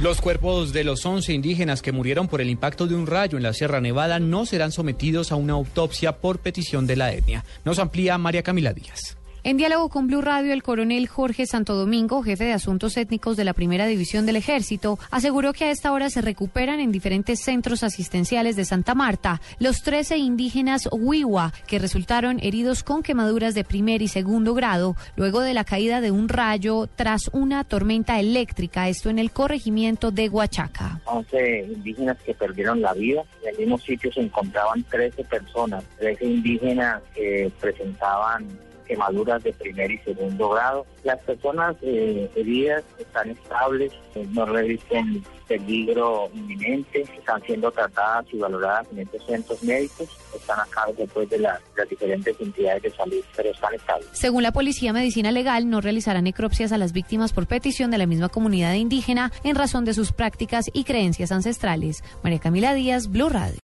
Los cuerpos de los 11 indígenas que murieron por el impacto de un rayo en la Sierra Nevada no serán sometidos a una autopsia por petición de la etnia. Nos amplía María Camila Díaz. En diálogo con Blue Radio, el coronel Jorge Santo Domingo, jefe de asuntos étnicos de la primera división del ejército, aseguró que a esta hora se recuperan en diferentes centros asistenciales de Santa Marta los 13 indígenas Huiwa que resultaron heridos con quemaduras de primer y segundo grado luego de la caída de un rayo tras una tormenta eléctrica, esto en el corregimiento de Huachaca. 11 indígenas que perdieron la vida. En el mismo sitio se encontraban 13 personas, 13 indígenas que presentaban quemaduras de primer y segundo grado. Las personas eh, heridas están estables, eh, no revisten peligro inminente, están siendo tratadas y valoradas en estos centros médicos, están a cargo después de, las diferentes entidades de salud, pero están estables. Según la Policía Medicina Legal, no realizará necropsias a las víctimas por petición de la misma comunidad indígena en razón de sus prácticas y creencias ancestrales. María Camila Díaz, Blue Radio.